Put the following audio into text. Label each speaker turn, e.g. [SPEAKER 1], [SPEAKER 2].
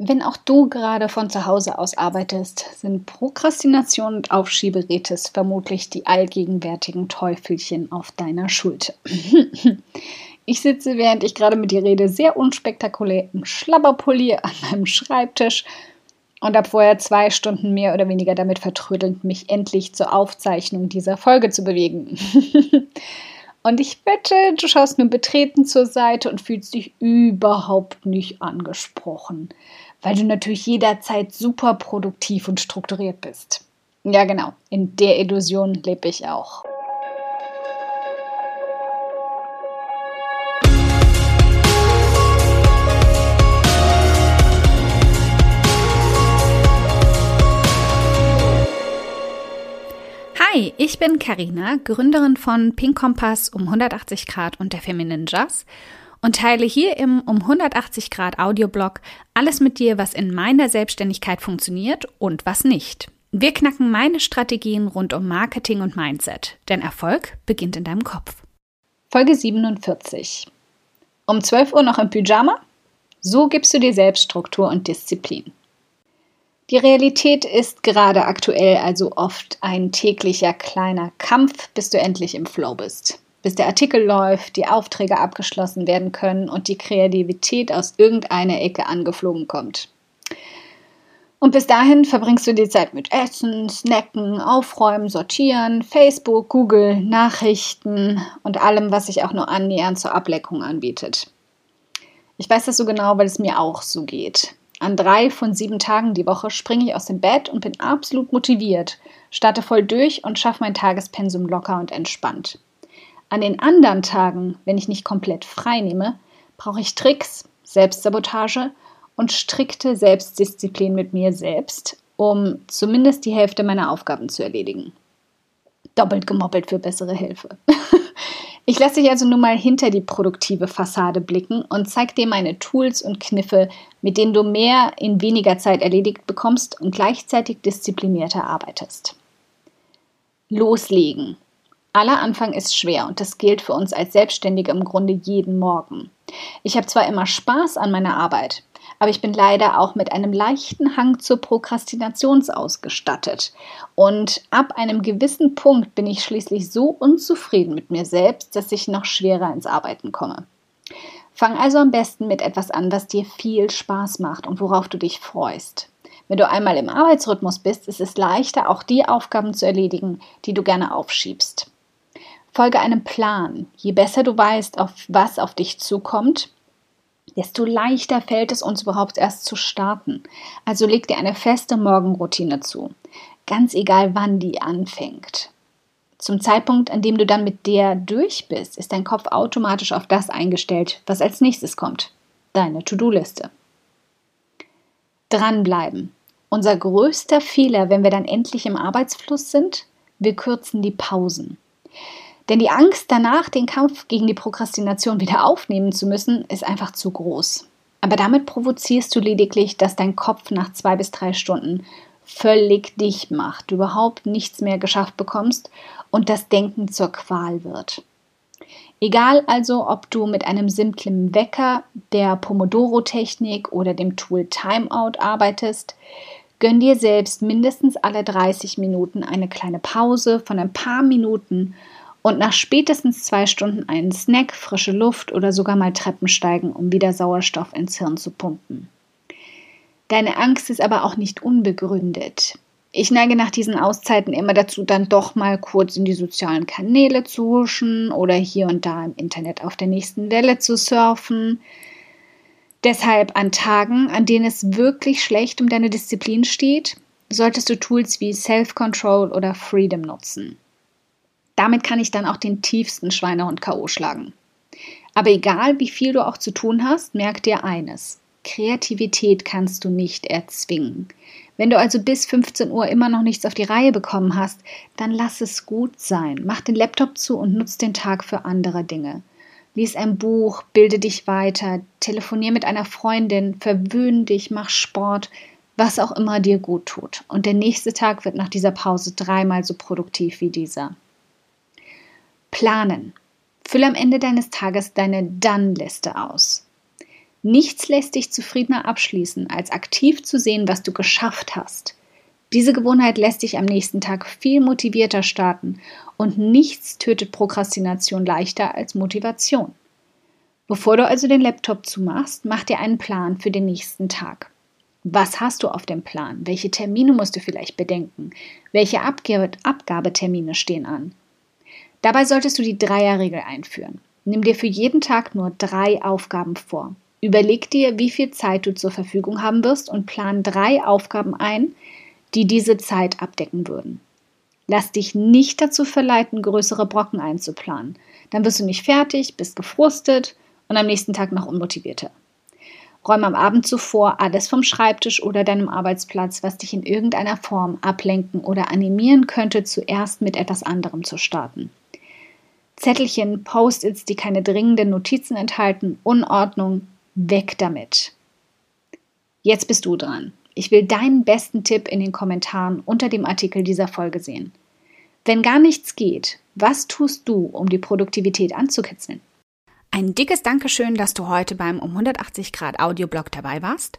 [SPEAKER 1] Wenn auch du gerade von zu Hause aus arbeitest, sind Prokrastination und Aufschieberätes vermutlich die allgegenwärtigen Teufelchen auf deiner Schulter. Ich sitze, während ich gerade mit dir rede, sehr unspektakulär im Schlabberpulli an meinem Schreibtisch und habe vorher zwei Stunden mehr oder weniger damit vertrödelt, mich endlich zur Aufzeichnung dieser Folge zu bewegen. Und ich wette, du schaust nur betreten zur Seite und fühlst dich überhaupt nicht angesprochen, weil du natürlich jederzeit super produktiv und strukturiert bist. Ja, genau, in der Illusion lebe ich auch. Hi, ich bin Karina, Gründerin von Pink Kompass um 180 Grad und der Feminine Jazz und teile hier im um 180 Grad Audioblog alles mit dir, was in meiner Selbstständigkeit funktioniert und was nicht. Wir knacken meine Strategien rund um Marketing und Mindset, denn Erfolg beginnt in deinem Kopf. Folge 47. Um 12 Uhr noch im Pyjama? So gibst du dir selbst Struktur und Disziplin. Die Realität ist gerade aktuell also oft ein täglicher kleiner Kampf, bis du endlich im Flow bist. Bis der Artikel läuft, die Aufträge abgeschlossen werden können und die Kreativität aus irgendeiner Ecke angeflogen kommt. Und bis dahin verbringst du die Zeit mit Essen, Snacken, Aufräumen, Sortieren, Facebook, Google, Nachrichten und allem, was sich auch nur annähernd zur Ableckung anbietet. Ich weiß das so genau, weil es mir auch so geht. An drei von sieben Tagen die Woche springe ich aus dem Bett und bin absolut motiviert, starte voll durch und schaffe mein Tagespensum locker und entspannt. An den anderen Tagen, wenn ich nicht komplett frei nehme, brauche ich Tricks, Selbstsabotage und strikte Selbstdisziplin mit mir selbst, um zumindest die Hälfte meiner Aufgaben zu erledigen. Doppelt gemoppelt für bessere Hilfe. Ich lasse dich also nun mal hinter die produktive Fassade blicken und zeige dir meine Tools und Kniffe, mit denen du mehr in weniger Zeit erledigt bekommst und gleichzeitig disziplinierter arbeitest. Loslegen. Aller Anfang ist schwer und das gilt für uns als Selbstständige im Grunde jeden Morgen. Ich habe zwar immer Spaß an meiner Arbeit, aber ich bin leider auch mit einem leichten Hang zur Prokrastination ausgestattet. Und ab einem gewissen Punkt bin ich schließlich so unzufrieden mit mir selbst, dass ich noch schwerer ins Arbeiten komme. Fang also am besten mit etwas an, was dir viel Spaß macht und worauf du dich freust. Wenn du einmal im Arbeitsrhythmus bist, ist es leichter, auch die Aufgaben zu erledigen, die du gerne aufschiebst. Folge einem Plan. Je besser du weißt, auf was auf dich zukommt, desto leichter fällt es uns überhaupt erst zu starten. Also leg dir eine feste Morgenroutine zu, ganz egal wann die anfängt. Zum Zeitpunkt, an dem du dann mit der durch bist, ist dein Kopf automatisch auf das eingestellt, was als nächstes kommt. Deine To-Do-Liste. Dranbleiben. Unser größter Fehler, wenn wir dann endlich im Arbeitsfluss sind, wir kürzen die Pausen. Denn die Angst danach, den Kampf gegen die Prokrastination wieder aufnehmen zu müssen, ist einfach zu groß. Aber damit provozierst du lediglich, dass dein Kopf nach zwei bis drei Stunden völlig dicht macht, du überhaupt nichts mehr geschafft bekommst und das Denken zur Qual wird. Egal also, ob du mit einem simplen Wecker, der Pomodoro-Technik oder dem Tool Timeout arbeitest, gönn dir selbst mindestens alle 30 Minuten eine kleine Pause von ein paar Minuten und nach spätestens zwei Stunden einen Snack, frische Luft oder sogar mal Treppen steigen, um wieder Sauerstoff ins Hirn zu pumpen. Deine Angst ist aber auch nicht unbegründet. Ich neige nach diesen Auszeiten immer dazu, dann doch mal kurz in die sozialen Kanäle zu huschen oder hier und da im Internet auf der nächsten Welle zu surfen. Deshalb an Tagen, an denen es wirklich schlecht um deine Disziplin steht, solltest du Tools wie Self-Control oder Freedom nutzen. Damit kann ich dann auch den tiefsten Schweinehund K.O. schlagen. Aber egal, wie viel du auch zu tun hast, merk dir eines. Kreativität kannst du nicht erzwingen. Wenn du also bis 15 Uhr immer noch nichts auf die Reihe bekommen hast, dann lass es gut sein. Mach den Laptop zu und nutz den Tag für andere Dinge. Lies ein Buch, bilde dich weiter, telefonier mit einer Freundin, verwöhn dich, mach Sport, was auch immer dir gut tut. Und der nächste Tag wird nach dieser Pause dreimal so produktiv wie dieser. Planen. Fülle am Ende deines Tages deine Dann-Liste aus. Nichts lässt dich zufriedener abschließen, als aktiv zu sehen, was du geschafft hast. Diese Gewohnheit lässt dich am nächsten Tag viel motivierter starten und nichts tötet Prokrastination leichter als Motivation. Bevor du also den Laptop zumachst, mach dir einen Plan für den nächsten Tag. Was hast du auf dem Plan? Welche Termine musst du vielleicht bedenken? Welche Abgabe Abgabetermine stehen an? Dabei solltest du die Dreierregel einführen. Nimm dir für jeden Tag nur drei Aufgaben vor. Überleg dir, wie viel Zeit du zur Verfügung haben wirst und plan drei Aufgaben ein, die diese Zeit abdecken würden. Lass dich nicht dazu verleiten, größere Brocken einzuplanen. Dann wirst du nicht fertig, bist gefrustet und am nächsten Tag noch unmotivierter. Räume am Abend zuvor alles vom Schreibtisch oder deinem Arbeitsplatz, was dich in irgendeiner Form ablenken oder animieren könnte, zuerst mit etwas anderem zu starten. Zettelchen, Post-its, die keine dringenden Notizen enthalten, Unordnung, weg damit. Jetzt bist du dran. Ich will deinen besten Tipp in den Kommentaren unter dem Artikel dieser Folge sehen. Wenn gar nichts geht, was tust du, um die Produktivität anzukitzeln?
[SPEAKER 2] Ein dickes Dankeschön, dass du heute beim um 180 Grad Audioblog dabei warst.